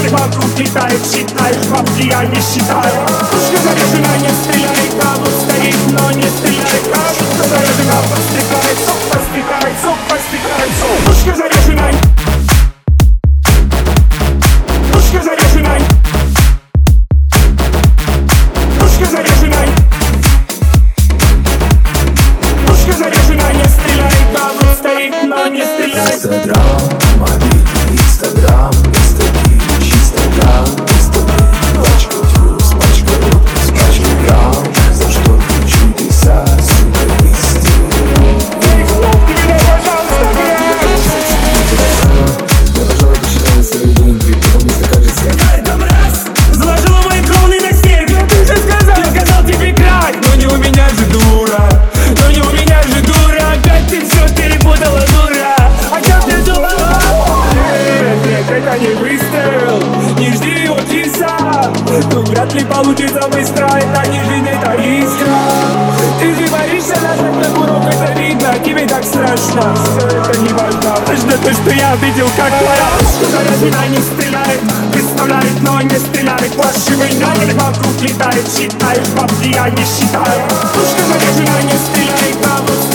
Нагель вокруг летает Считаешь бабки, я не считаю. Пушка заряжена не стреляет Кабут стоит, но не стреляет Кажется заряжена, подстрекает Сок подстрекает, сок подстрекает сок. Пушка заряжена Пушка заряжена Пушка заряжена Пушка заряжена, не стреляет Кабут стоит, но не стреляет Инстаграм, вряд ли получится быстро Это не жизнь, это искра. Ты же боишься нажать на курок Это видно, тебе так страшно. Все это не важно. Важно то, что я видел, как твоя заряжена, не стреляет Представляет, но не стреляет. Фальшивый нагель вокруг летает Считаешь бабки, я не считаю Пушка заряжена, не стреляет не стреляет